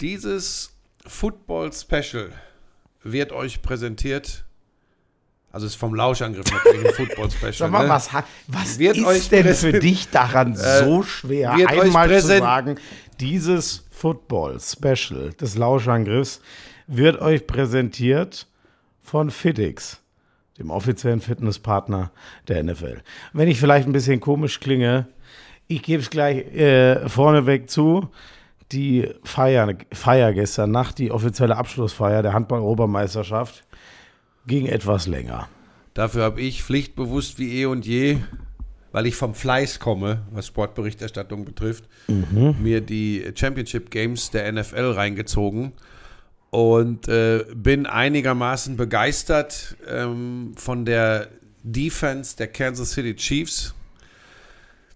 Dieses Football Special wird euch präsentiert. Also es ist vom Lauschangriff natürlich ein Football Special. Sag mal, ne? was, was Wird ist euch denn für dich daran Äh, so schwer, einmal zu sagen, dieses Football Special des Lauschangriffs wird euch präsentiert von Fitix, dem offiziellen Fitnesspartner der NFL. Wenn ich vielleicht ein bisschen komisch klinge, ich gebe es gleich äh, vorneweg zu. Die Feier, Feier gestern Nacht, die offizielle Abschlussfeier der Handball-Europameisterschaft, ging etwas länger. Dafür habe ich pflichtbewusst wie eh und je, weil ich vom Fleiß komme, was Sportberichterstattung betrifft, mir die Championship Games der NFL reingezogen und äh, bin einigermaßen begeistert ähm, von der Defense der Kansas City Chiefs.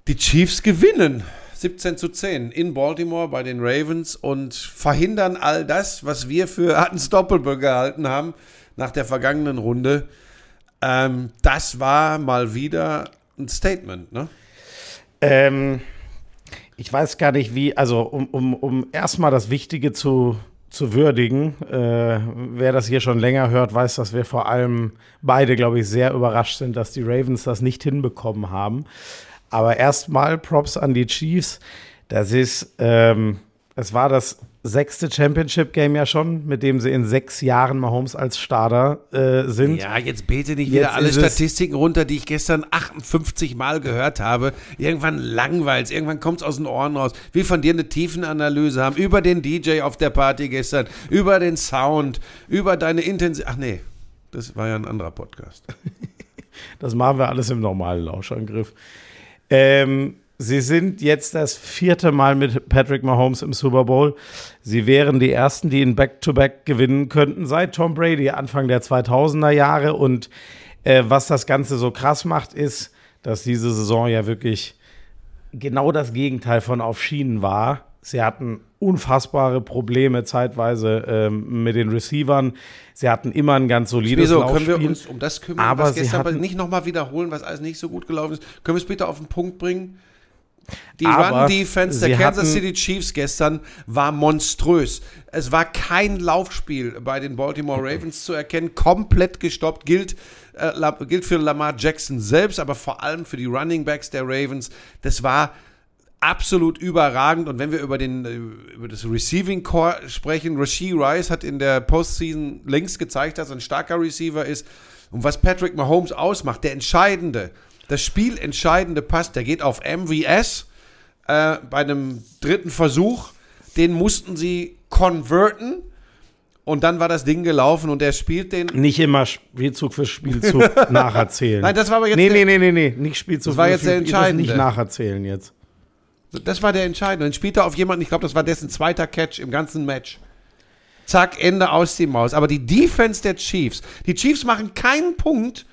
Die Chiefs gewinnen 17 zu 10 in Baltimore bei den Ravens und verhindern all das, was wir für unstoppable gehalten haben nach der vergangenen Runde. Ähm, das war mal wieder ein Statement, ne? Ähm, ich weiß gar nicht, wie, also um, um, um erstmal das Wichtige zu, zu würdigen, äh, wer das hier schon länger hört, weiß, dass wir vor allem beide, glaube ich, sehr überrascht sind, dass die Ravens das nicht hinbekommen haben. Aber erstmal Props an die Chiefs. Das ist, ähm, es war das sechste Championship-Game ja schon, mit dem sie in sechs Jahren Mahomes als Starter äh, sind. Ja, jetzt bete nicht Jetzt wieder alle ist es- Statistiken runter, die ich gestern 58 Mal gehört habe. Irgendwann langweilt's, irgendwann kommt's aus den Ohren raus. Will von dir eine Tiefenanalyse haben über den DJ auf der Party gestern, über den Sound, über deine Intensität. Ach nee, das war ja ein anderer Podcast. Das machen wir alles im normalen Lauschangriff. Ähm, sie sind jetzt das vierte Mal mit Patrick Mahomes im Super Bowl. Sie wären die ersten, die ihn Back-to-Back gewinnen könnten seit Tom Brady Anfang der 2000er Jahre. Und äh, was das Ganze so krass macht, ist, dass diese Saison ja wirklich genau das Gegenteil von auf Schienen war. Sie hatten unfassbare Probleme zeitweise ähm, mit den Receivern. Sie hatten immer ein ganz solides Wieso können wir uns um das kümmern, Aber was gestern hatten- nicht nochmal wiederholen, was alles nicht so gut gelaufen ist? Können wir es bitte auf den Punkt bringen? Die Run-Defense der Kansas City Chiefs gestern war monströs. Es war kein Laufspiel bei den Baltimore Ravens zu erkennen, komplett gestoppt. Gilt, äh, gilt für Lamar Jackson selbst, aber vor allem für die Running Backs der Ravens. Das war absolut überragend. Und wenn wir über, den, äh, über das Receiving Core sprechen, Rasheed Rice hat in der Postseason längst gezeigt, dass er ein starker Receiver ist. Und was Patrick Mahomes ausmacht, der entscheidende, das spielentscheidende Pass, der geht auf MVS äh, bei einem dritten Versuch. Den mussten sie converten. Und dann war das Ding gelaufen und er spielt den. Nicht immer Spielzug für Spielzug nacherzählen. Nein, das war aber jetzt Nee, der- nee, nee, nee, nee, nicht Spielzug Das war für jetzt der Spielzug. entscheidende. Nicht nacherzählen jetzt. Das war der entscheidende. Dann spielt er auf jemanden, ich glaube, das war dessen zweiter Catch im ganzen Match. Zack, Ende aus die Maus. Aber die Defense der Chiefs, die Chiefs machen keinen Punkt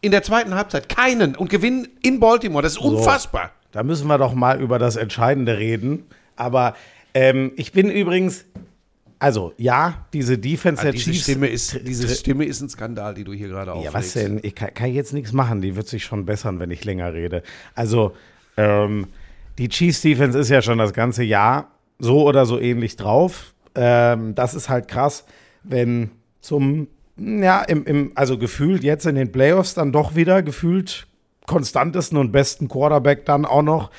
in der zweiten Halbzeit. Keinen. Und gewinnen in Baltimore. Das ist unfassbar. Da müssen wir doch mal über das Entscheidende reden. Aber ähm, ich bin übrigens, also ja, diese Defense der Ah, diese, Chiefs. Stimme ist, diese Stimme ist ein Skandal, die du hier gerade auflegst. Ja, was denn? Ich kann, kann jetzt nichts machen. Die wird sich schon bessern, wenn ich länger rede. Also, ähm, die Chiefs Defense ist ja schon das ganze Jahr so oder so ähnlich drauf. Ähm, das ist halt krass, wenn zum, ja, im, im, also gefühlt jetzt in den Playoffs dann doch wieder gefühlt konstantesten und besten Quarterback dann auch noch.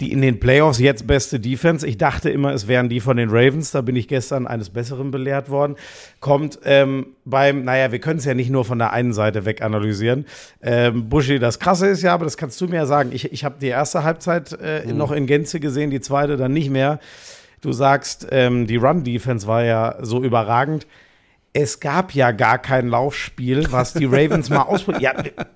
Die in den Playoffs jetzt beste Defense. Ich dachte immer, es wären die von den Ravens. Da bin ich gestern eines Besseren belehrt worden. Kommt ähm, beim, naja, wir können es ja nicht nur von der einen Seite weg analysieren. Ähm, Buschi, das Krasse ist ja, aber das kannst du mir ja sagen. Ich, ich habe die erste Halbzeit äh, noch in Gänze gesehen, die zweite dann nicht mehr. Du sagst, ähm, die Run-Defense war ja so überragend. Es gab ja gar kein Laufspiel, was die Ravens mal ausprobiert.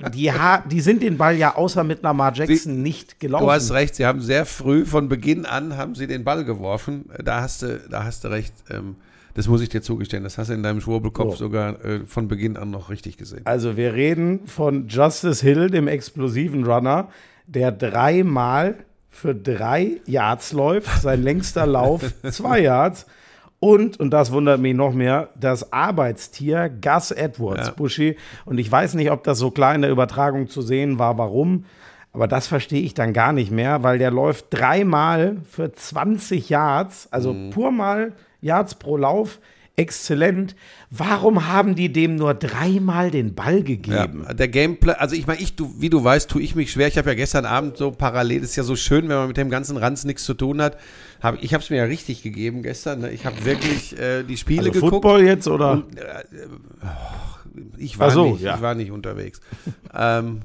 Ja, die, ha die sind den Ball ja außer mit Lamar Jackson nicht gelaufen. Du hast recht, sie haben sehr früh von Beginn an haben sie den Ball geworfen. Da hast du, da hast du recht. Ähm, das muss ich dir zugestehen. Das hast du in deinem Schwurbelkopf So. sogar äh, von Beginn an noch richtig gesehen. Also wir reden von Justice Hill, dem explosiven Runner, der dreimal für drei Yards läuft. Sein längster Lauf zwei Yards. Und, und das wundert mich noch mehr, das Arbeitstier Gus Edwards, Ja. Buschi. Und ich weiß nicht, ob das so klar in der Übertragung zu sehen war, warum. Aber das verstehe ich dann gar nicht mehr, weil der läuft dreimal für 20 Yards, also Mhm. pur mal Yards pro Lauf, exzellent. Warum haben die dem nur dreimal den Ball gegeben? Ja, der Gameplay, also ich meine, ich, du, wie du weißt, tue ich mich schwer. Ich habe ja gestern Abend so parallel, ist ja so schön, wenn man mit dem ganzen Ranz nichts zu tun hat. Hab, ich habe es mir ja richtig gegeben gestern. Ne? Ich habe wirklich äh, die Spiele Also geguckt. Football jetzt oder? Und, äh, oh, ich war so, nicht, ja. ich war nicht unterwegs. ähm,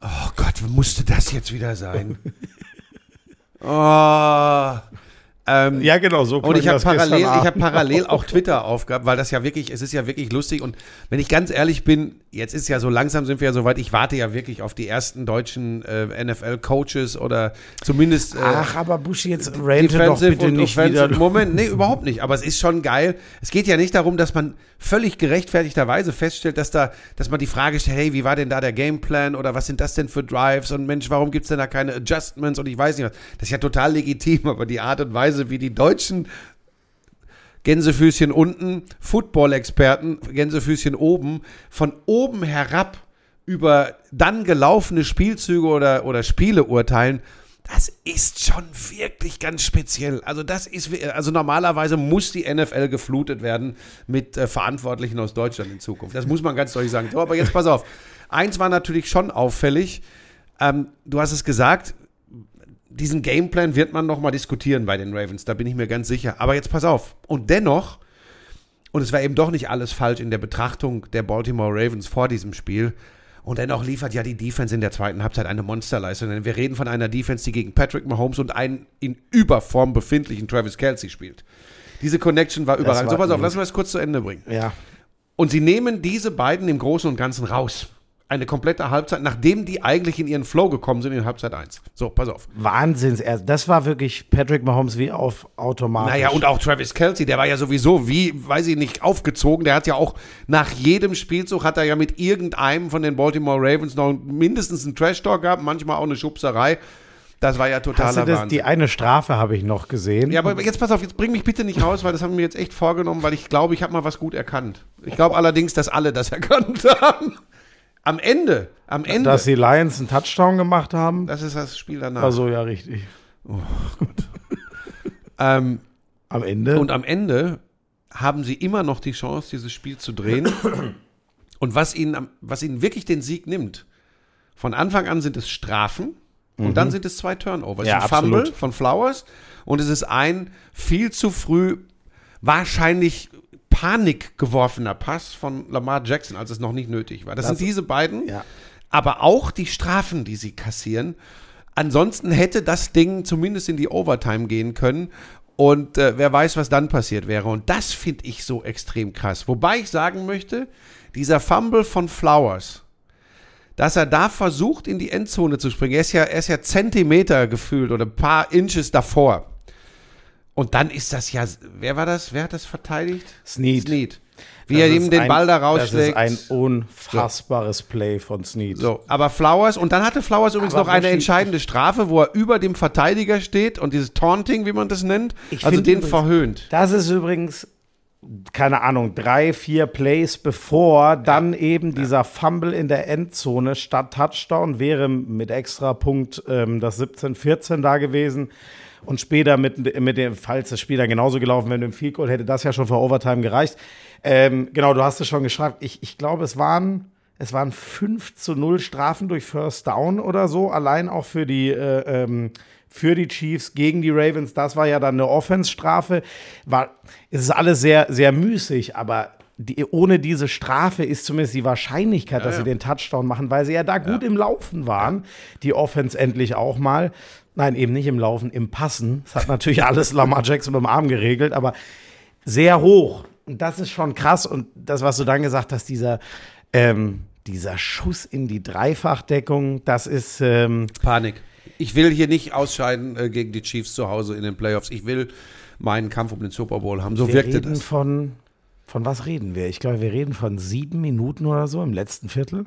oh Gott, musste das jetzt wieder sein? oh, ähm, ja, genau, so und ich habe parallel, ich habe parallel auch Twitter aufgehabt, weil das ja wirklich, es ist ja wirklich lustig. Und wenn ich ganz ehrlich bin, jetzt ist ja so langsam sind wir ja so weit. Ich warte ja wirklich auf die ersten deutschen äh, NFL-Coaches oder zumindest äh, Ach, aber Buschi, jetzt rante doch bitte und nicht wieder. Moment, nee, überhaupt nicht. Aber es ist schon geil. Es geht ja nicht darum, dass man völlig gerechtfertigterweise feststellt, dass da, dass man die Frage stellt, hey, wie war denn da der Gameplan oder was sind das denn für Drives und Mensch, warum gibt's denn da keine Adjustments und ich weiß nicht was. Das ist ja total legitim, aber die Art und Weise, wie die Deutschen Gänsefüßchen unten, Football-Experten, Gänsefüßchen oben, von oben herab über dann gelaufene Spielzüge oder, oder Spiele urteilen, das ist schon wirklich ganz speziell. Also das ist, also normalerweise muss die NFL geflutet werden mit äh, Verantwortlichen aus Deutschland in Zukunft. Das muss man ganz deutlich sagen. So, aber jetzt pass auf. Eins war natürlich schon auffällig. Ähm, du hast es gesagt, diesen Gameplan wird man noch mal diskutieren bei den Ravens, da bin ich mir ganz sicher. Aber jetzt pass auf. Und dennoch, und es war eben doch nicht alles falsch in der Betrachtung der Baltimore Ravens vor diesem Spiel, und dennoch liefert ja die Defense in der zweiten Halbzeit eine Monsterleistung. Denn wir reden von einer Defense, die gegen Patrick Mahomes und einen in Überform befindlichen Travis Kelsey spielt. Diese Connection war überragend. war So, pass auf, gut. lass uns das kurz zu Ende bringen. Ja. Und sie nehmen diese beiden im Großen und Ganzen raus. Eine komplette Halbzeit, nachdem die eigentlich in ihren Flow gekommen sind in Halbzeit 1. So, pass auf. Wahnsinns. Das war wirklich Patrick Mahomes wie auf Automatisch. Naja, und auch Travis Kelsey, der war ja sowieso, wie, weiß ich nicht, aufgezogen. Der hat ja auch nach jedem Spielzug hat er ja mit irgendeinem von den Baltimore Ravens noch mindestens einen Trash-Talk gehabt, manchmal auch eine Schubserei. Das war ja Hast du totaler das, Wahnsinn. die eine Strafe habe ich noch gesehen. Ja, aber jetzt pass auf, jetzt bring mich bitte nicht raus, weil das haben wir mir jetzt echt vorgenommen, weil ich glaube, ich habe mal was gut erkannt. Ich glaube allerdings, dass alle das erkannt haben. Am Ende, am Ende, Dass die Lions einen Touchdown gemacht haben. das ist das Spiel danach. Also ja, richtig. ähm, Am Ende. Und am Ende haben sie immer noch die Chance, dieses Spiel zu drehen. Und was ihnen, was ihnen wirklich den Sieg nimmt, von Anfang an sind es Strafen und dann sind es zwei Turnovers. Mhm. Ja, ein Fumble absolut. von Flowers und es ist ein viel zu früh, wahrscheinlich Panik geworfener Pass von Lamar Jackson, als es noch nicht nötig war. Das, Das- sind diese beiden, ja. aber auch die Strafen, die sie kassieren. Ansonsten hätte das Ding zumindest in die Overtime gehen können. Und äh, wer weiß, was dann passiert wäre. Und das finde ich so extrem krass. Wobei ich sagen möchte, dieser Fumble von Flowers, dass er da versucht, in die Endzone zu springen. Er ist ja, er ist ja Zentimeter gefühlt oder ein paar Inches davor. Und dann ist das ja, wer war das? Wer hat das verteidigt? Snead. Snead. Wie Das er ihm den ein- Ball da Das ist rausschlägt. ein unfassbares Play von Snead. So, aber Flowers, und dann hatte Flowers übrigens Aber noch eine entscheidende Strafe, wo er über dem Verteidiger steht und dieses Taunting, wie man das nennt, Ich also den übrigens- verhöhnt. Das ist übrigens, keine Ahnung, drei, vier Plays bevor dann eben dieser Fumble in der Endzone statt Touchdown wäre mit extra Punkt ähm, das 17-14 da gewesen. Und später mit, mit dem, falls das Spiel dann genauso gelaufen wäre, mit dem Field Goal, hätte das ja schon für Overtime gereicht. Ähm, genau, du hast es schon geschrieben. Ich, ich glaube, es waren, es waren 5 zu 0 Strafen durch First Down oder so, allein auch für die, äh, ähm, für die Chiefs gegen die Ravens. Das war ja dann eine Offense-Strafe. War, es ist alles sehr, sehr müßig, aber die, ohne diese Strafe ist zumindest die Wahrscheinlichkeit, dass ja. sie den Touchdown machen, weil sie ja da gut im Laufen waren. Die Offense endlich auch mal. Nein, eben nicht im Laufen, im Passen. Das hat natürlich alles Lamar Jackson mit dem Arm geregelt, aber sehr hoch. Und das ist schon krass. Und das, was du dann gesagt hast, dieser, ähm, dieser Schuss in die Dreifachdeckung, das ist, ähm, Panik. Ich will hier nicht ausscheiden äh, gegen die Chiefs zu Hause in den Playoffs. Ich will meinen Kampf um den Super Bowl haben. So wir wirkte reden das. von, von was reden wir? Ich glaube, wir reden von sieben Minuten oder so im letzten Viertel.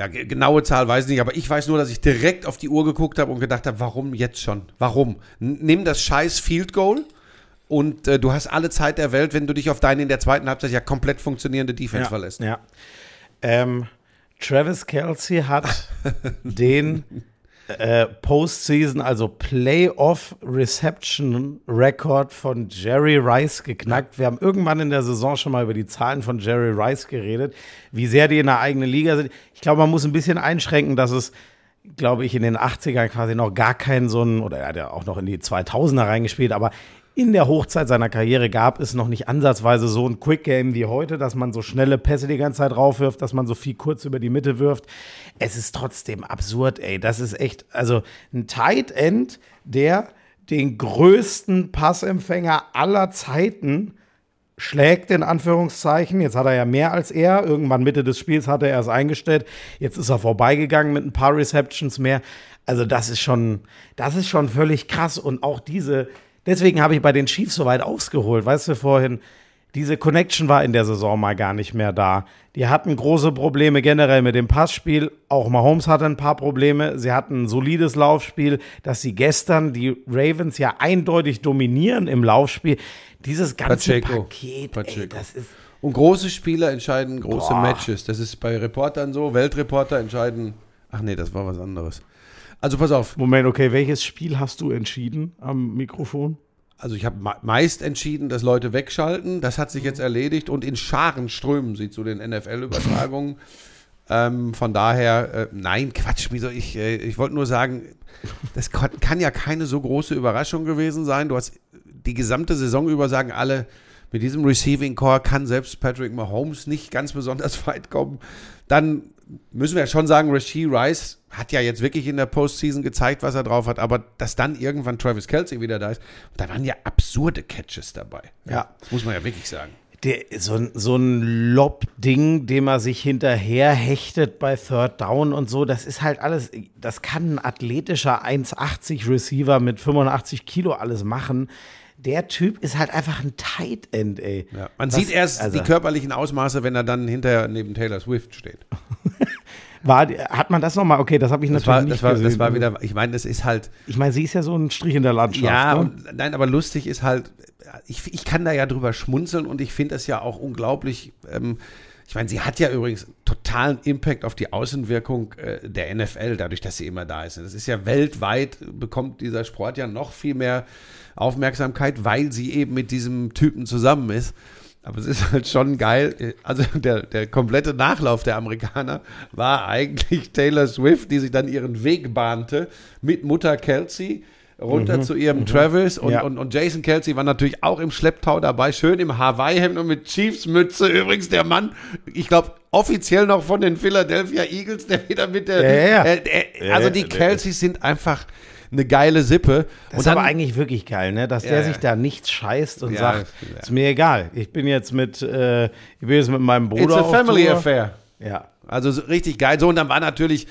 Ja, ge- genaue Zahl weiß ich nicht, aber ich weiß nur, dass ich direkt auf die Uhr geguckt habe und gedacht habe, warum jetzt schon? Warum? Nimm das scheiß Field Goal und äh, du hast alle Zeit der Welt, wenn du dich auf deine in der zweiten Halbzeit ja komplett funktionierende Defense verlässt. Ja. Ähm, Travis Kelsey hat den äh, Postseason, also Playoff Reception Record von Jerry Rice geknackt. Wir haben irgendwann in der Saison schon mal über die Zahlen von Jerry Rice geredet, wie sehr die in der eigenen Liga sind. Ich glaube, man muss ein bisschen einschränken, dass es glaube ich, in den 80ern quasi noch gar keinen so einen, oder er hat ja auch noch in die 2000er reingespielt, aber in der Hochzeit seiner Karriere gab es noch nicht ansatzweise so ein Quick Game wie heute, dass man so schnelle Pässe die ganze Zeit raufwirft, dass man so viel kurz über die Mitte wirft. Es ist trotzdem absurd, ey. Das ist echt, also ein Tight End, der den größten Passempfänger aller Zeiten schlägt, in Anführungszeichen. Jetzt hat er ja mehr als er. Irgendwann Mitte des Spiels hatte er es eingestellt. Jetzt ist er vorbeigegangen mit ein paar Receptions mehr. Also das ist schon, das ist schon völlig krass. Und auch diese, Deswegen habe ich bei den Chiefs so weit ausgeholt. Weißt du, vorhin, diese Connection war in der Saison mal gar nicht mehr da. Die hatten große Probleme generell mit dem Passspiel. Auch Mahomes hatte ein paar Probleme. Sie hatten ein solides Laufspiel, dass sie gestern die Ravens ja eindeutig dominieren im Laufspiel. Dieses ganze Pacheco. Paket, Pacheco. ey, das ist Und große Spieler entscheiden große Boah. Matches. Das ist bei Reportern so. Weltreporter entscheiden. Ach nee, das war was anderes. Also pass auf. Moment, okay, welches Spiel hast du entschieden am Mikrofon? Also ich habe meist entschieden, dass Leute wegschalten. Das hat sich jetzt erledigt und in Scharen strömen sie zu den NFL-Übertragungen. ähm, von daher, äh, nein, Quatsch, wieso ich, äh, ich wollte nur sagen, das kann, kann ja keine so große Überraschung gewesen sein. Du hast die gesamte Saison über sagen alle, mit diesem Receiving Core kann selbst Patrick Mahomes nicht ganz besonders weit kommen. Dann müssen wir ja schon sagen, Rasheed Rice hat ja jetzt wirklich in der Postseason gezeigt, was er drauf hat, aber dass dann irgendwann Travis Kelsey wieder da ist, da waren ja absurde Catches dabei. Ja. Das muss man ja wirklich sagen. Der, so, ein- so ein Lob-Ding, dem er sich hinterher hechtet bei Third Down und so, das ist halt alles, das kann ein athletischer 1,80 Receiver mit 85 Kilo alles machen. Der Typ ist halt einfach ein Tight End, ey. Ja. Man Was- sieht erst also- die körperlichen Ausmaße, wenn er dann hinterher neben Taylor Swift steht. War, hat man das nochmal? Okay, das habe ich Das natürlich war, nicht das, war, gesehen. das war wieder, ich meine, das ist halt, ich meine, sie ist ja so ein Strich in der Landschaft. Ja, ne? und, nein, aber lustig ist halt, ich, ich kann da ja drüber schmunzeln und ich finde das ja auch unglaublich. Ähm, ich meine, sie hat ja übrigens totalen Impact auf die Außenwirkung äh, der NFL, dadurch, dass sie immer da ist. Das ist ja weltweit, bekommt dieser Sport ja noch viel mehr Aufmerksamkeit, weil sie eben mit diesem Typen zusammen ist. Aber es ist halt schon geil. Also der, der komplette Nachlauf der Amerikaner war eigentlich Taylor Swift, die sich dann ihren Weg bahnte mit Mutter Kelsey runter zu ihrem Travis und, Ja. und, und Jason Kelsey war natürlich auch im Schlepptau dabei, schön im Hawaii-Hemd und mit Chiefs-Mütze. Übrigens der Mann, ich glaube, offiziell noch von den Philadelphia Eagles, der wieder mit der. Ja, ja. Äh, äh, also die Kelseys sind einfach eine geile Sippe. Das ist aber eigentlich wirklich geil, ne? Dass Ja, der sich da nichts scheißt und sagt, ja. ist mir egal. Ich bin jetzt mit, äh, ich bin jetzt mit meinem Bruder It's a family Tour. affair. Ja. Also so richtig geil. So, und dann war natürlich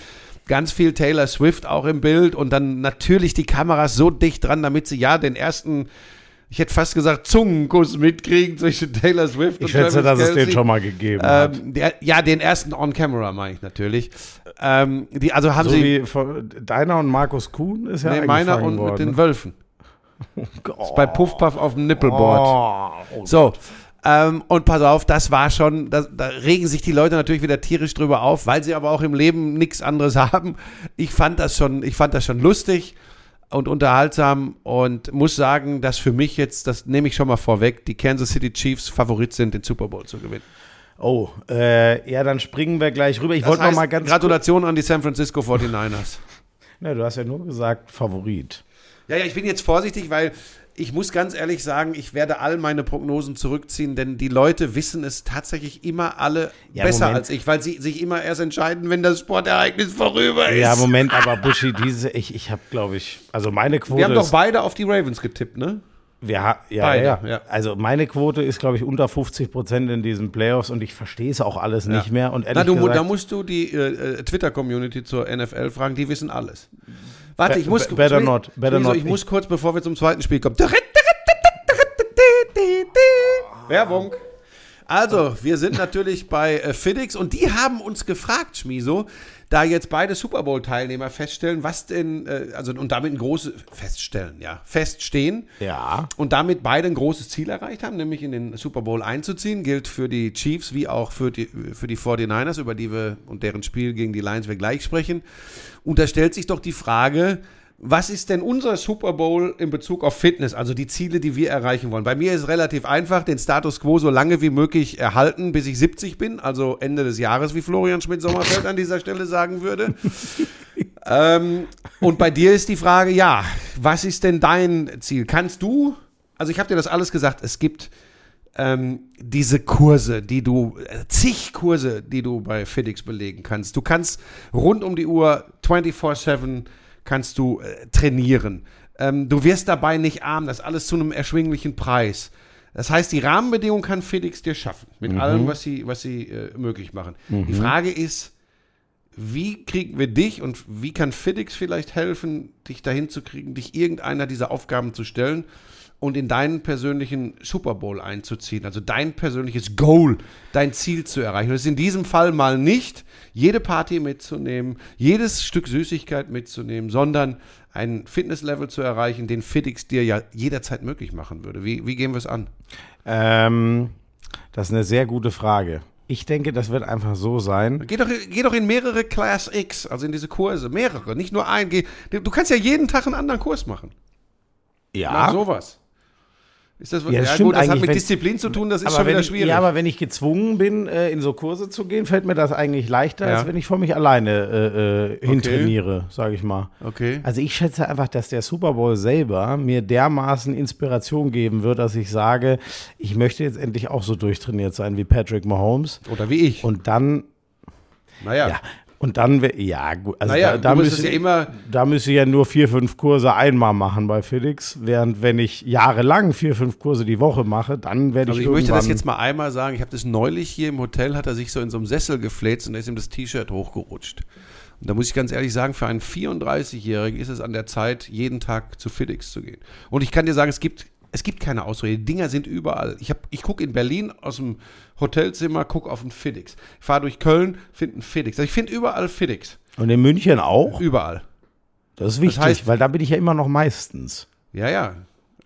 ganz viel Taylor Swift auch im Bild und dann natürlich die Kameras so dicht dran, damit sie ja den ersten, ich hätte fast gesagt, Zungenkuss mitkriegen zwischen Taylor Swift und Ich schätze, dass Travis es den schon mal gegeben hat. Ähm, der, ja, den ersten On-Camera meine ich natürlich. Ähm, die, also haben So sie deiner und Markus Kuhn ist ja nee, meiner und worden. mit den Wölfen. oh, Bei Puff Puff auf dem Nippelboard. Oh, So. Ähm, und pass auf, das war schon, das, da regen sich die Leute natürlich wieder tierisch drüber auf, weil sie aber auch im Leben nichts anderes haben. Ich fand das schon, ich fand das schon lustig und unterhaltsam und muss sagen, dass für mich jetzt, das nehme ich schon mal vorweg, die Kansas City Chiefs Favorit sind, den Super Bowl zu gewinnen. oh äh, ja, dann springen wir gleich rüber. Ich wollte noch mal ganz Gratulation an die San Francisco 49ers. kurz- Na, du hast ja nur gesagt Favorit. Ja, ja, ich bin jetzt vorsichtig, weil ich muss ganz ehrlich sagen, ich werde all meine Prognosen zurückziehen, denn die Leute wissen es tatsächlich immer alle Ja, besser Moment. als ich, weil sie sich immer erst entscheiden, wenn das Sportereignis vorüber ist. Ja, Moment, aber Buschi, diese, ich, ich habe, glaube ich, also meine Quote Wir haben doch beide auf die Ravens getippt, ne? wir, ha- ja, beide, ja, ja. also meine Quote ist, glaube ich, unter 50 Prozent in diesen Playoffs und ich verstehe es auch alles nicht mehr. Und Na, du, gesagt, da musst du die äh, äh, Twitter-Community zur NFL fragen, die wissen alles. Warte, ich muss, be- better not, better not. ich muss kurz, bevor wir zum zweiten Spiel kommen. Werbung. Also, wir sind natürlich bei äh, FedEx und die haben uns gefragt, Schmiso, da jetzt beide Super Bowl-Teilnehmer feststellen, was denn, äh, also und damit ein großes, feststellen, ja, feststehen. Ja. Und damit beide ein großes Ziel erreicht haben, nämlich in den Super Bowl einzuziehen. Gilt für die Chiefs wie auch für die, für die 49ers, über die wir und deren Spiel gegen die Lions wir gleich sprechen. Und da stellt sich doch die Frage, was ist denn unser Super Bowl in Bezug auf Fitness, also die Ziele, die wir erreichen wollen? Bei mir ist es relativ einfach, den Status quo so lange wie möglich erhalten, bis ich 70 bin, also Ende des Jahres, wie Florian Schmidt-Sommerfeld an dieser Stelle sagen würde. ähm, und bei dir ist die Frage, ja, was ist denn dein Ziel? Kannst du, also ich habe dir das alles gesagt, es gibt ähm, diese Kurse, die du, äh, zig Kurse, die du bei FedEx belegen kannst. Du kannst rund um die Uhr 24-7 kannst du äh, trainieren. Ähm, du wirst dabei nicht arm, das alles zu einem erschwinglichen Preis. Das heißt, die Rahmenbedingungen kann FedEx dir schaffen, mit Mhm. allem, was sie, was sie äh, möglich machen. Die Frage ist, wie kriegen wir dich und wie kann FedEx vielleicht helfen, dich dahin zu kriegen, dich irgendeiner dieser Aufgaben zu stellen und in deinen persönlichen Super Bowl einzuziehen, also dein persönliches Goal, dein Ziel zu erreichen. Und es ist in diesem Fall mal nicht, jede Party mitzunehmen, jedes Stück Süßigkeit mitzunehmen, sondern ein Fitnesslevel zu erreichen, den FedEx dir ja jederzeit möglich machen würde. Wie, wie gehen wir es an? Ähm, das ist eine sehr gute Frage. Ich denke, das wird einfach so sein. Geh doch, geh doch in mehrere Class X, also in diese Kurse, mehrere, nicht nur ein. Geh, du kannst ja jeden Tag einen anderen Kurs machen. Mach sowas. Ist das, Ja, das stimmt gut, das hat mit Disziplin zu tun, das ist schon wieder ich, schwierig. Ja, aber wenn ich gezwungen bin, äh, in so Kurse zu gehen, fällt mir das eigentlich leichter, Ja. als wenn ich vor mich alleine äh, äh, hintrainiere, sage ich mal. okay. Also ich schätze einfach, dass der Super Bowl selber mir dermaßen Inspiration geben wird, dass ich sage, ich möchte jetzt endlich auch so durchtrainiert sein wie Patrick Mahomes. Oder wie ich. Und dann, naja. ja, und dann, ja, gut, also Naja, da, da, müsste, ja immer- da müsste ich ja nur vier, fünf Kurse einmal machen bei Felix, während wenn ich jahrelang vier, fünf Kurse die Woche mache, dann werde Also ich ich möchte das jetzt mal einmal sagen. Ich habe das neulich hier im Hotel, hat er sich so in so einem Sessel gefläzt und da ist ihm das T-Shirt hochgerutscht. Und da muss ich ganz ehrlich sagen, für einen 34-Jährigen ist es an der Zeit, jeden Tag zu FedEx zu gehen. Und ich kann dir sagen, es gibt, es gibt keine Ausrede. Die Dinger sind überall. Ich, hab- ich gucke in Berlin aus dem Hotelzimmer, gucke auf einen FedEx. Ich fahre durch Köln, finde einen FedEx. Also ich finde überall FedEx. Und in München auch? Überall. Das ist wichtig, heißt- weil da bin ich ja immer noch meistens. Ja, ja.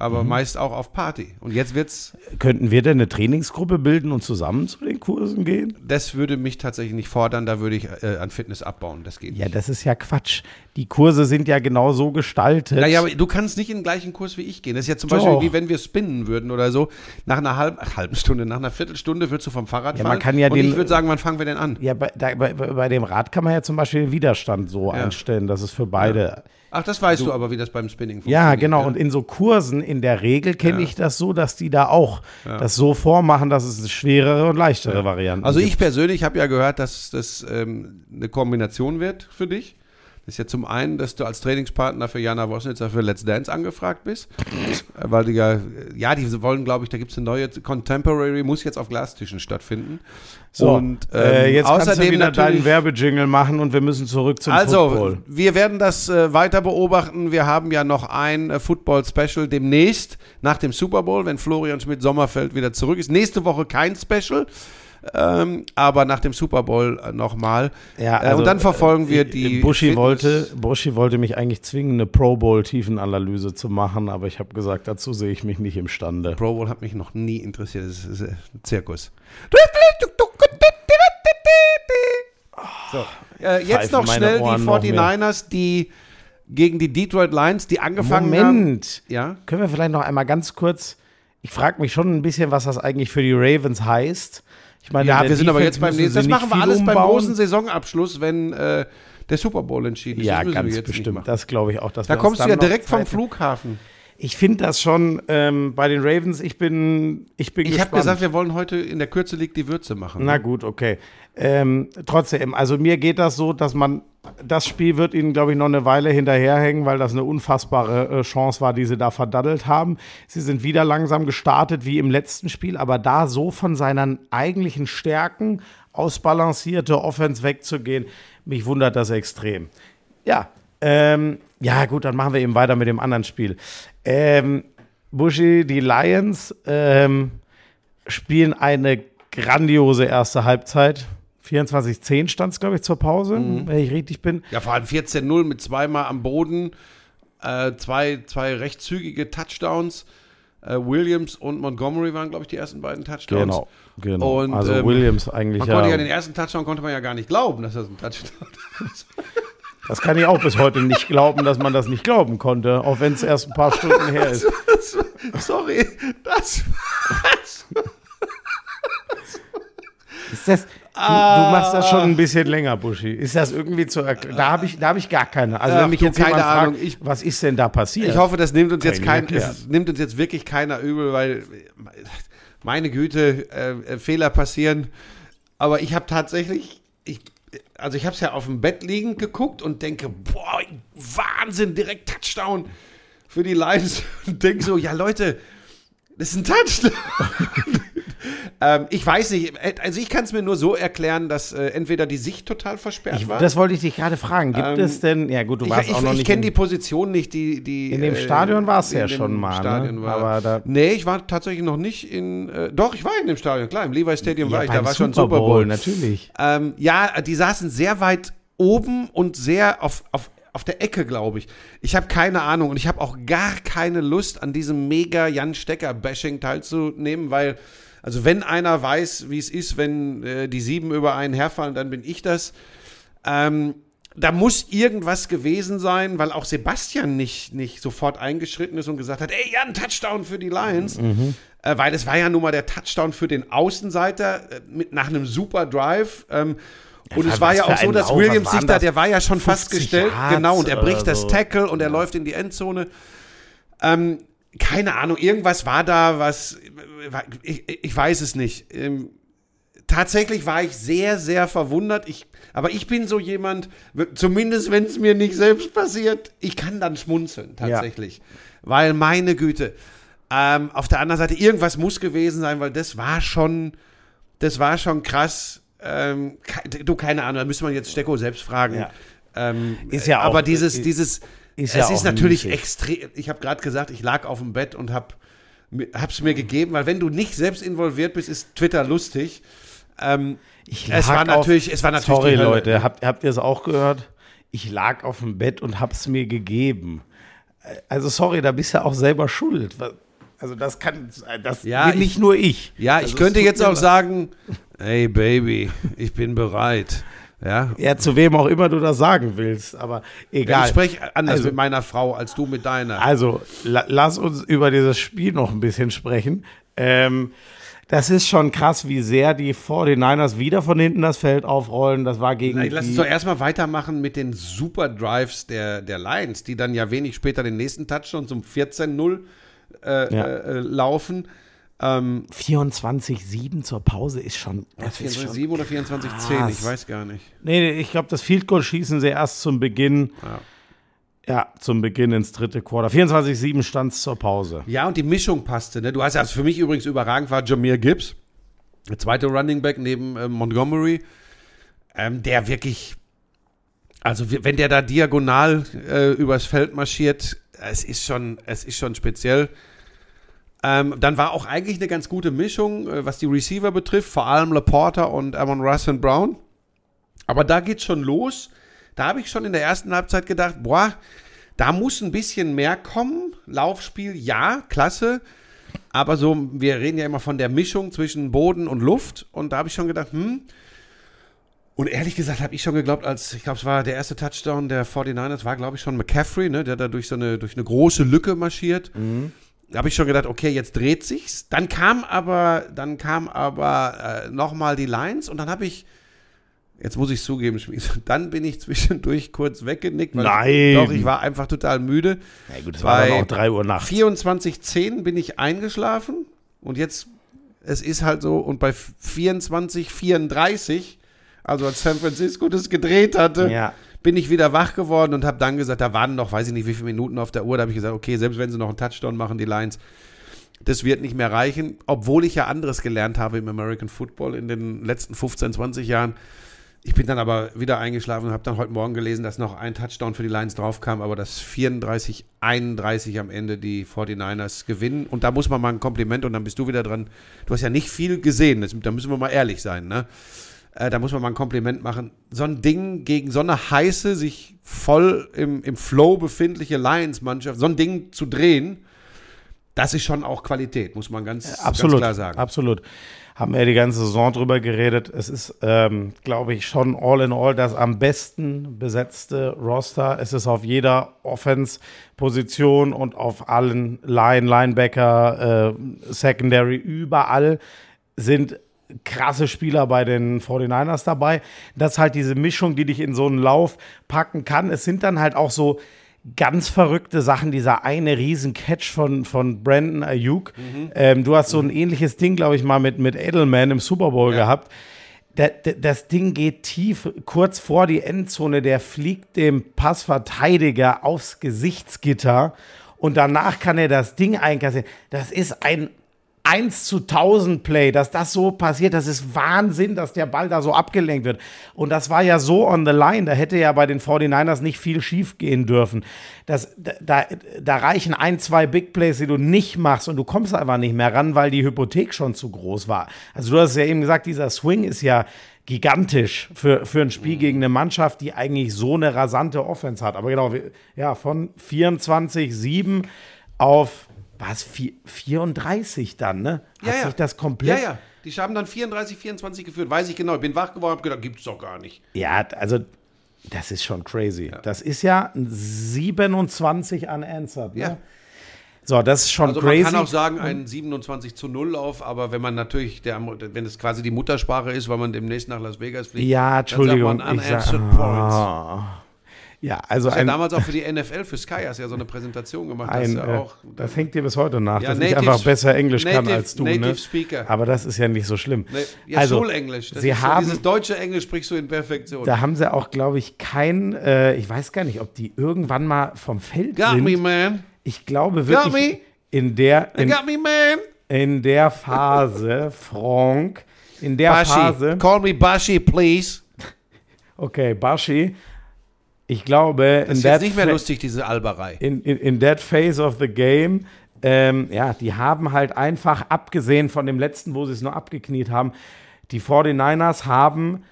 Aber Mhm. meist auch auf Party. Und jetzt wird's, Könnten wir denn eine Trainingsgruppe bilden und zusammen zu den Kursen gehen? das würde mich tatsächlich nicht fordern, da würde ich äh, an Fitness abbauen. Das geht Ja, nicht. das ist ja Quatsch. Die Kurse sind ja genau so gestaltet. Naja, aber du kannst nicht in den gleichen Kurs wie ich gehen. Das ist ja zum Doch. Beispiel wie wenn wir spinnen würden oder so. Nach einer halben, ach, halben Stunde, nach einer Viertelstunde würdest du vom Fahrrad Ja, man fallen. kann ja und den- ich würde sagen, wann fangen wir denn an? Ja, bei, da, bei, bei dem Rad kann man ja zum Beispiel den Widerstand so Ja. einstellen, dass es für beide. Ach, das weißt du, aber, wie das beim Spinning funktioniert. Ja, genau. Und in so Kursen in der Regel kenne Ja. ich das so, dass die da auch das so vormachen, dass es schwerere und leichtere Varianten Also gibt. ich persönlich habe ja gehört, dass das ähm, eine Kombination wird für dich. Das ist ja zum einen, dass du als Trainingspartner für Jana Wosnitzer für Let's Dance angefragt bist. Äh, Weil die ja, ja, die wollen, glaube ich, da gibt es eine neue Contemporary, muss jetzt auf Glastischen stattfinden. So, und äh, ähm, jetzt kannst du außerdem wieder deinen. Werbejingle machen und wir müssen zurück zum Also, Football. wir werden das äh, weiter beobachten. Wir haben ja noch ein äh, Football-Special demnächst nach dem Super Bowl, wenn Florian Schmidt-Sommerfeld wieder zurück ist. Nächste Woche kein Special, ähm, aber nach dem Super Bowl äh, nochmal. Ja, äh, also, und dann verfolgen wir äh, die. Fitness- wollte, Buschi wollte mich eigentlich zwingen, eine Pro Bowl Tiefenanalyse zu machen, aber ich habe gesagt, dazu sehe ich mich nicht imstande. Pro Bowl hat mich noch nie interessiert. Das ist, äh, ein Zirkus. So, äh, jetzt noch schnell die Ohren noch mehr. 49ers, die gegen die Detroit Lions, die angefangen Moment, haben. Ja. können wir vielleicht noch einmal ganz kurz, ich frage mich schon ein bisschen, was das eigentlich für die Ravens heißt. Ich meine, Ja, wir sind aber jetzt beim nächsten. Das machen wir alles beim umbauen. großen Saisonabschluss, wenn äh, der Super Bowl entschieden ist. Ja, ganz bestimmt. Das glaube ich auch. Dass Da kommst du ja direkt vom Flughafen. Ich finde das schon ähm, bei den Ravens, ich bin, ich bin Ich habe gesagt, wir wollen heute in der Kürze liegt die Würze machen. Na gut, okay. Ähm, trotzdem, also mir geht das so, dass man, das Spiel wird ihnen, glaube ich, noch eine Weile hinterherhängen, weil das eine unfassbare äh, Chance war, die sie da verdaddelt haben. Sie sind wieder langsam gestartet wie im letzten Spiel, aber da so von seinen eigentlichen Stärken ausbalancierte Offense wegzugehen, mich wundert das extrem. Ja, ähm, ja gut, dann machen wir eben weiter mit dem anderen Spiel. Ähm, Buschi, die Lions ähm, spielen eine grandiose erste Halbzeit. 24-10 stand es, glaube ich, zur Pause, Mhm. wenn ich richtig bin. Ja, vor allem 14-0 mit zweimal am Boden, äh, zwei, zwei recht zügige Touchdowns. Äh, Williams und Montgomery waren, glaube ich, die ersten beiden Touchdowns. Genau, genau. Und, also ähm, Williams eigentlich Man konnte ja ja. den ersten Touchdown konnte man ja gar nicht glauben, dass das ein Touchdown ist. Das kann ich auch bis heute nicht glauben, dass man das nicht glauben konnte, auch wenn es erst ein paar Stunden her ist. Sorry, das Ist das, du, du machst das schon ein bisschen länger, Buschi. Ist das irgendwie zu erklären? Da habe ich, da hab ich gar keine. Also Ach, wenn mich jetzt jemand keine fragt, Ahnung. Ich- was ist denn da passiert? Ich hoffe, das nimmt uns jetzt kein, es nimmt uns jetzt wirklich keiner übel, weil äh, meine Güte, äh, Fehler passieren. Aber ich habe tatsächlich, ich, also ich habe es ja auf dem Bett liegend geguckt und denke, boah, Wahnsinn, direkt Touchdown für die Lions und denke so, ja Leute, das ist ein Touchdown. ähm, ich weiß nicht, äh, also ich kann es mir nur so erklären, dass äh, entweder die Sicht total versperrt Ich, war. das wollte ich dich gerade fragen. Gibt Ähm, es denn, ja gut, du ich warst ich, auch noch ich nicht. kenne in- die Position nicht, die, die In dem äh, Stadion warst du in ja schon mal, ne? Stadion war. Aber nee, ich war tatsächlich noch nicht in. Äh, doch, ich war in dem Stadion, klar, im Levi Stadium ja, war ich. Da war schon Super Bowl. natürlich. Ähm, ja, die saßen sehr weit oben und sehr auf, auf, auf der Ecke, glaube ich. Ich habe keine Ahnung und ich habe auch gar keine Lust, an diesem mega Jan Stecker-Bashing teilzunehmen, weil, also wenn einer weiß, wie es ist, wenn äh, die sieben über einen herfallen, dann bin ich das. Ähm, da muss irgendwas gewesen sein, weil auch Sebastian nicht, nicht sofort eingeschritten ist und gesagt hat, ey, Jan, Touchdown für die Lions. Äh, weil es war ja nun mal der Touchdown für den Außenseiter äh, mit, nach einem super Drive. Ähm, und es war ja auch so, ein dass Lauf, Williams sich da, der war ja schon fast 50 gestellt. Yards genau, und er bricht das so. Tackle und er läuft in die Endzone. Ähm, keine Ahnung, irgendwas war da, was, ich, ich weiß es nicht. Ähm, tatsächlich war ich sehr, sehr verwundert. Ich, aber ich bin so jemand, zumindest wenn es mir nicht selbst passiert, ich kann dann schmunzeln, tatsächlich. Weil, meine Güte, ähm, auf der anderen Seite, irgendwas muss gewesen sein, weil das war schon, das war schon krass. Ähm, du, keine Ahnung, da müsste man jetzt Stecko selbst fragen. Ja. Ähm, Ist ja aber auch- dieses, ist- dieses, ist es ja ist natürlich müßig. extrem. Ich habe gerade gesagt, ich lag auf dem Bett und habe hab's mir gegeben, weil wenn du nicht selbst involviert bist, ist Twitter lustig. Ähm, Ich es lag war auf- natürlich, es war natürlich Sorry. Leute, habt, habt ihr es auch gehört? Ich lag auf dem Bett und hab's mir gegeben. Also, sorry, da bist du auch selber schuld. Also, das kann, das Ja, bin ich- nicht nur ich. Ja, also, ich es könnte jetzt auch sagen, hey Baby, ich bin bereit. Ja, Ja, zu wem auch immer du das sagen willst, aber egal. ich spreche anders Also- mit meiner Frau als du mit deiner. Also, la lass uns über dieses Spiel noch ein bisschen sprechen. Ähm, das ist schon krass, wie sehr die 49ers wieder von hinten das Feld aufrollen. Das war gegen Na, Lass uns doch erstmal weitermachen mit den Super Drives der, der Lions, die dann ja wenig später den nächsten Touchdown zum 14-0 äh, Ja. äh, laufen. Ähm, 24-7 zur Pause ist schon. Das ist schon 24-7 oder 24-10, krass. ich weiß gar nicht. Nee, nee, ich glaube, das Field Goal schießen sie erst zum Beginn. Ja. Ja, zum Beginn ins dritte Quarter. 24-7 stand es zur Pause. Ja, und die Mischung passte. Ne? Du hast also für mich übrigens überragend war Jameer Gibbs, der zweite Running Back neben äh, Montgomery, ähm, der wirklich, also wenn der da diagonal äh, übers Feld marschiert, es ist schon, es ist schon speziell. Ähm, dann war auch eigentlich eine ganz gute Mischung, äh, was die Receiver betrifft, vor allem Laporta und Amon Russell Brown. Aber da geht's schon los. Da habe ich schon in der ersten Halbzeit gedacht, boah, da muss ein bisschen mehr kommen. Laufspiel, ja, klasse. Aber so, wir reden ja immer von der Mischung zwischen Boden und Luft. Und da habe ich schon gedacht, hm. Und ehrlich gesagt habe ich schon geglaubt, als, ich glaube, es war der erste Touchdown der 49ers, war, glaube ich, schon McCaffrey, ne, der da durch so eine, durch eine große Lücke marschiert. Da habe ich schon gedacht, okay, jetzt dreht sich's. Dann kam aber, dann kam aber äh, nochmal die Lines und dann habe ich, jetzt muss ich zugeben, Schmies, dann bin ich zwischendurch kurz weggenickt, weil Nein. Ich, doch, ich war einfach total müde. Ja, gut, es war dann auch 3 Uhr nachts. 24.10 bin ich eingeschlafen und jetzt, es ist halt so, und bei 24.34, also als San Francisco das gedreht hatte, Ja. Bin ich wieder wach geworden und habe dann gesagt, da waren noch, weiß ich nicht, wie viele Minuten auf der Uhr, da habe ich gesagt, okay, selbst wenn sie noch einen Touchdown machen, die Lions, das wird nicht mehr reichen, obwohl ich ja anderes gelernt habe im American Football in den letzten 15, 20 Jahren. Ich bin dann aber wieder eingeschlafen und habe dann heute Morgen gelesen, dass noch ein Touchdown für die Lions draufkam, aber dass 34, 31 am Ende die 49ers gewinnen. Und da muss man mal ein Kompliment und dann bist du wieder dran. Du hast ja nicht viel gesehen, das, da müssen wir mal ehrlich sein, ne? Äh, da muss man mal ein Kompliment machen. So ein Ding gegen so eine heiße, sich voll im, im Flow befindliche Lions-Mannschaft, so ein Ding zu drehen, das ist schon auch Qualität, muss man ganz, absolut, ganz klar sagen. Absolut. Haben wir die ganze Saison drüber geredet. Es ist, ähm, glaube ich, schon all in all das am besten besetzte Roster. Es ist auf jeder Offense-Position und auf allen Line, Linebacker, äh, Secondary, überall sind krasse Spieler bei den 49ers dabei. Das ist halt diese Mischung, die dich in so einen Lauf packen kann. Es sind dann halt auch so ganz verrückte Sachen. Dieser eine riesen Catch von, von Brandon Ayuk. Mhm. Ähm, du hast so ein ähnliches Ding, glaube ich, mal mit, mit Edelman im Super Bowl ja. gehabt. Das, das Ding geht tief, kurz vor die Endzone, der fliegt dem Passverteidiger aufs Gesichtsgitter und danach kann er das Ding einkassieren. Das ist ein 1 zu 1000 Play, dass das so passiert, das ist Wahnsinn, dass der Ball da so abgelenkt wird. Und das war ja so on the line, da hätte ja bei den 49ers nicht viel schief gehen dürfen. Das, da, da reichen ein, zwei Big Plays, die du nicht machst und du kommst einfach nicht mehr ran, weil die Hypothek schon zu groß war. Also du hast ja eben gesagt, dieser Swing ist ja gigantisch für, für ein Spiel gegen eine Mannschaft, die eigentlich so eine rasante Offense hat. Aber genau, ja, von 24-7 auf war es 34 dann, ne? Hat ja, ja. sich das komplett. Ja, ja. Die haben dann 34, 24 geführt. Weiß ich genau. Ich bin wach geworden, habe gedacht, gibt es doch gar nicht. Ja, also das ist schon crazy. Ja. Das ist ja 27 unanswered. Ne? Ja. So, das ist schon also crazy. Man kann auch sagen, ein 27 zu 0 Lauf, aber wenn man natürlich, der, wenn es quasi die Muttersprache ist, weil man demnächst nach Las Vegas fliegt, ja, Entschuldigung, dann sagt man unanswered sag, points. Ja, also ich ein, damals auch für die NFL, für Sky hast ja so eine Präsentation gemacht. Ein, ja äh, auch, das hängt dir bis heute nach, ja, dass native, ich einfach besser Englisch native, kann als du. Native ne? Speaker. Aber das ist ja nicht so schlimm. Nee, ja, also, Schulenglisch. Das sie haben, so, dieses deutsche Englisch sprichst du in Perfektion. Da haben sie auch, glaube ich, kein, äh, ich weiß gar nicht, ob die irgendwann mal vom Feld got sind. me, man. Ich glaube wirklich, in der, in, me, man. in der Phase, Frank, in der Bashi. Phase. Call me Bashi, please. Okay, Bashi. Ich glaube, das ist jetzt nicht mehr lustig, diese Alberei. In, in, in that phase of the game, ähm, ja, die haben halt einfach, abgesehen von dem letzten, wo sie es nur abgekniet haben, die 49ers haben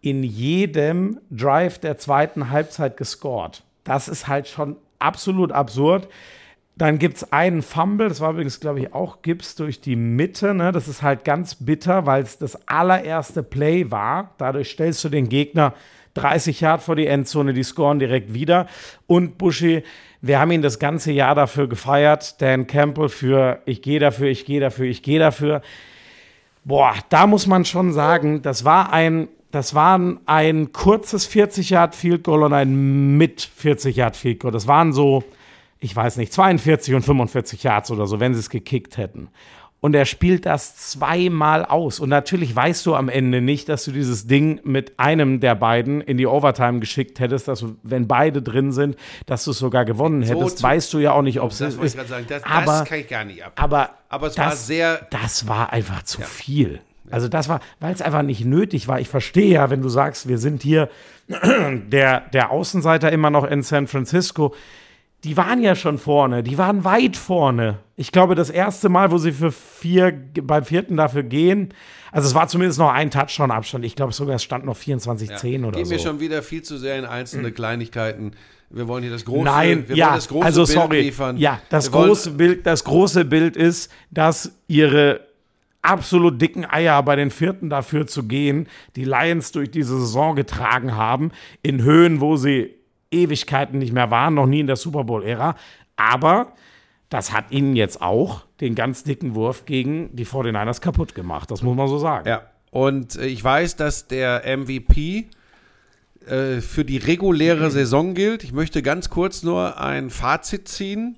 in jedem Drive der zweiten Halbzeit gescored. Das ist halt schon absolut absurd. Dann gibt es einen Fumble, das war übrigens, glaube ich, auch Gips durch die Mitte. Ne? Das ist halt ganz bitter, weil es das allererste Play war. Dadurch stellst du den Gegner 30 Yard vor die Endzone, die scoren direkt wieder. Und Buschi, wir haben ihn das ganze Jahr dafür gefeiert. Dan Campbell für ich gehe dafür, ich gehe dafür, ich gehe dafür. Boah, da muss man schon sagen, das war ein, das war ein kurzes 40 Yard Field Goal und ein mit 40 Yard Field Goal. Das waren so, ich weiß nicht, 42 und 45 Yards oder so, wenn sie es gekickt hätten und er spielt das zweimal aus. Und natürlich weißt du am Ende nicht, dass du dieses Ding mit einem der beiden in die Overtime geschickt hättest, dass du, wenn beide drin sind, dass du es sogar gewonnen hättest. So weißt du ja auch nicht, ob es das ist. Ich sagen. Das, aber, das kann ich gar nicht ab. Aber, aber es das, war sehr. Das war einfach zu ja. viel. Also das war, weil es einfach nicht nötig war. Ich verstehe ja, wenn du sagst, wir sind hier der, der Außenseiter immer noch in San Francisco die waren ja schon vorne, die waren weit vorne. Ich glaube, das erste Mal, wo sie für vier, beim vierten dafür gehen, also es war zumindest noch ein Touchdown-Abstand. Ich glaube sogar, es stand noch 24-10 ja, oder gehen so. Gehen wir schon wieder viel zu sehr in einzelne mhm. Kleinigkeiten. Wir wollen hier das große, Nein, wir ja, das große also, Bild sorry. liefern. Ja, das große, Bild, das große Bild ist, dass ihre absolut dicken Eier bei den Vierten dafür zu gehen, die Lions durch diese Saison getragen haben, in Höhen, wo sie Ewigkeiten nicht mehr waren, noch nie in der Super Bowl-Ära. Aber das hat ihnen jetzt auch den ganz dicken Wurf gegen die 49ers kaputt gemacht. Das muss man so sagen. Ja, und äh, ich weiß, dass der MVP äh, für die reguläre Saison gilt. Ich möchte ganz kurz nur ein Fazit ziehen.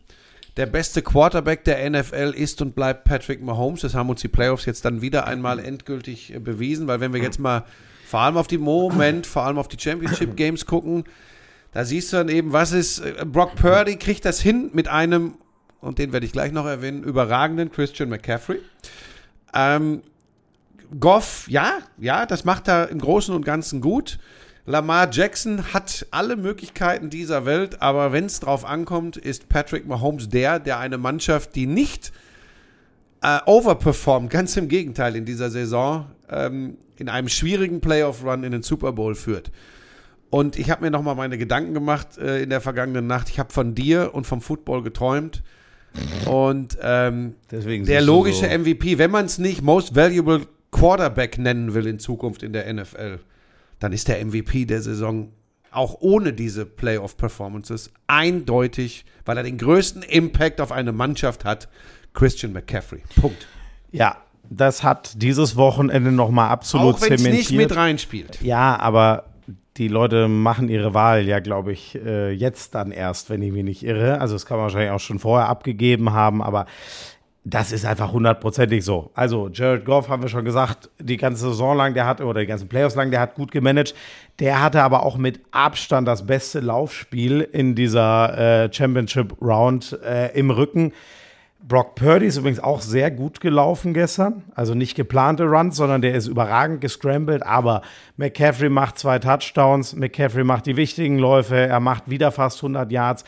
Der beste Quarterback der NFL ist und bleibt Patrick Mahomes. Das haben uns die Playoffs jetzt dann wieder einmal endgültig äh, bewiesen, weil wenn wir jetzt mal vor allem auf die Moment, vor allem auf die Championship Games gucken, da siehst du dann eben, was ist, äh, Brock Purdy kriegt das hin mit einem, und den werde ich gleich noch erwähnen, überragenden Christian McCaffrey. Ähm, Goff, ja, ja, das macht er im Großen und Ganzen gut. Lamar Jackson hat alle Möglichkeiten dieser Welt, aber wenn es drauf ankommt, ist Patrick Mahomes der, der eine Mannschaft, die nicht äh, overperformt, ganz im Gegenteil in dieser Saison, ähm, in einem schwierigen Playoff-Run in den Super Bowl führt. Und ich habe mir nochmal meine Gedanken gemacht äh, in der vergangenen Nacht. Ich habe von dir und vom Football geträumt. Und ähm, Deswegen der logische so- MVP, wenn man es nicht Most Valuable Quarterback nennen will in Zukunft in der NFL, dann ist der MVP der Saison auch ohne diese Playoff-Performances eindeutig, weil er den größten Impact auf eine Mannschaft hat, Christian McCaffrey. Punkt. Ja, das hat dieses Wochenende nochmal absolut auch wenn es zementiert. nicht mit reinspielt. Ja, aber die Leute machen ihre Wahl ja, glaube ich, äh, jetzt dann erst, wenn ich mich nicht irre. Also das kann man wahrscheinlich auch schon vorher abgegeben haben, aber das ist einfach hundertprozentig so. Also Jared Goff haben wir schon gesagt, die ganze Saison lang, der hat, oder die ganzen Playoffs lang, der hat gut gemanagt. Der hatte aber auch mit Abstand das beste Laufspiel in dieser äh, Championship Round äh, im Rücken. Brock Purdy ist übrigens auch sehr gut gelaufen gestern. Also nicht geplante Runs, sondern der ist überragend gescrambled. Aber McCaffrey macht zwei Touchdowns. McCaffrey macht die wichtigen Läufe. Er macht wieder fast 100 Yards.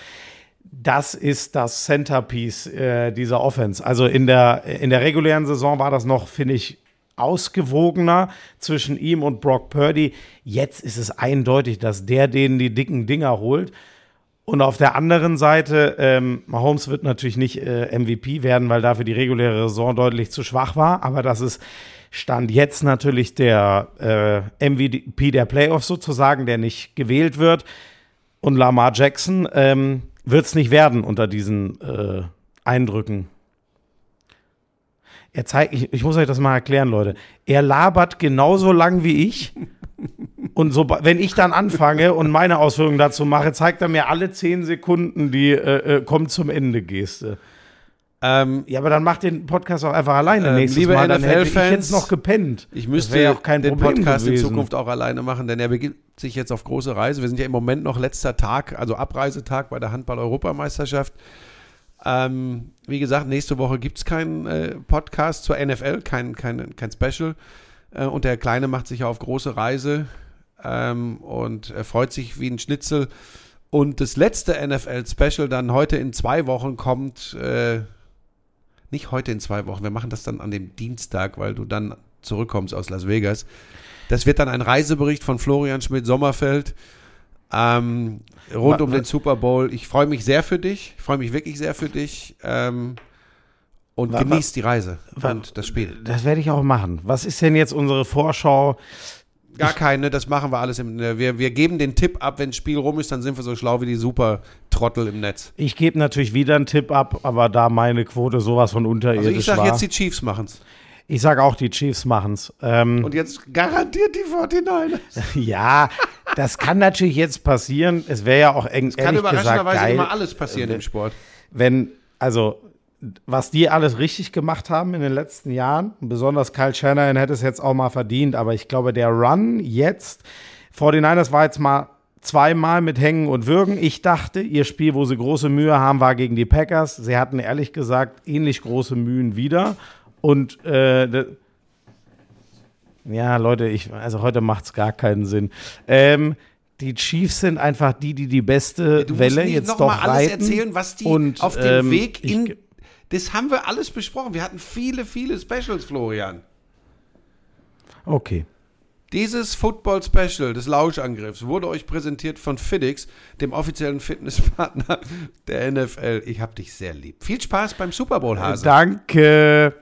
Das ist das Centerpiece äh, dieser Offense. Also in der, in der regulären Saison war das noch, finde ich, ausgewogener zwischen ihm und Brock Purdy. Jetzt ist es eindeutig, dass der denen die dicken Dinger holt. Und auf der anderen Seite, ähm, Mahomes wird natürlich nicht äh, MVP werden, weil dafür die reguläre Saison deutlich zu schwach war. Aber das ist Stand jetzt natürlich der äh, MVP der Playoffs sozusagen, der nicht gewählt wird. Und Lamar Jackson ähm, wird es nicht werden unter diesen äh, Eindrücken. Er zeigt, ich, ich muss euch das mal erklären, Leute. Er labert genauso lang wie ich. Und so, wenn ich dann anfange und meine Ausführungen dazu mache, zeigt er mir alle zehn Sekunden die äh, äh, kommt zum Ende Geste. Ähm, Ja, aber dann macht den Podcast auch einfach alleine Ähm, nächstes liebe Mal. Dann hätte ich jetzt noch gepennt. Ich müsste auch kein den Problem Podcast gewesen. in Zukunft auch alleine machen, denn er begibt sich jetzt auf große Reise. Wir sind ja im Moment noch letzter Tag, also Abreisetag bei der Handball-Europameisterschaft. Ähm, wie gesagt, nächste Woche gibt es keinen äh, Podcast zur NFL, kein, kein, kein Special. Äh, und der Kleine macht sich auf große Reise ähm, und er freut sich wie ein Schnitzel. Und das letzte NFL-Special dann heute in zwei Wochen kommt. Äh, nicht heute in zwei Wochen, wir machen das dann an dem Dienstag, weil du dann zurückkommst aus Las Vegas. Das wird dann ein Reisebericht von Florian Schmidt-Sommerfeld ähm, rund um den Super Bowl. Ich freue mich sehr für dich. Ich freue mich wirklich sehr für dich. Ähm, und Wa- wa- genieß die Reise wa- und das Spiel. Das werde ich auch machen. Was ist denn jetzt unsere Vorschau? Gar keine, das machen wir alles. Im, äh, wir, wir geben den Tipp ab, wenn das Spiel rum ist, dann sind wir so schlau wie die Super-Trottel im Netz. Ich gebe natürlich wieder einen Tipp ab, aber da meine Quote sowas von unterirdisch Also ich sage war. jetzt, die Chiefs machen's. Ich sage auch, die Chiefs machen's. Ähm, Und jetzt garantiert die 49ers. ja, das kann natürlich jetzt passieren. Es wäre ja auch eng, Kann ehrlich gesagt überraschenderweise geil, immer alles passieren Äh, im Sport. wenn, also, was die alles richtig gemacht haben in den letzten Jahren, besonders Kyle Shanahan hätte es jetzt auch mal verdient, aber ich glaube, der Run jetzt, 49ers war jetzt mal zweimal mit Hängen und Würgen. Ich dachte, ihr Spiel, wo sie große Mühe haben, war gegen die Packers. Sie hatten ehrlich gesagt ähnlich große Mühen wieder. Und äh, ja, Leute, ich, also heute macht es gar keinen Sinn. Ähm, die Chiefs sind einfach die, die die beste Du Welle jetzt noch doch mal alles reiten. erzählen, was die Und, auf dem ähm, Weg in. ich- das haben wir alles besprochen. Wir hatten viele, viele Specials, Florian. Okay. Dieses Football-Special des Lauschangriffs wurde euch präsentiert von Fiddix, dem offiziellen Fitnesspartner der NFL. Ich hab dich sehr lieb. Viel Spaß beim Super Bowl, Hase. Danke.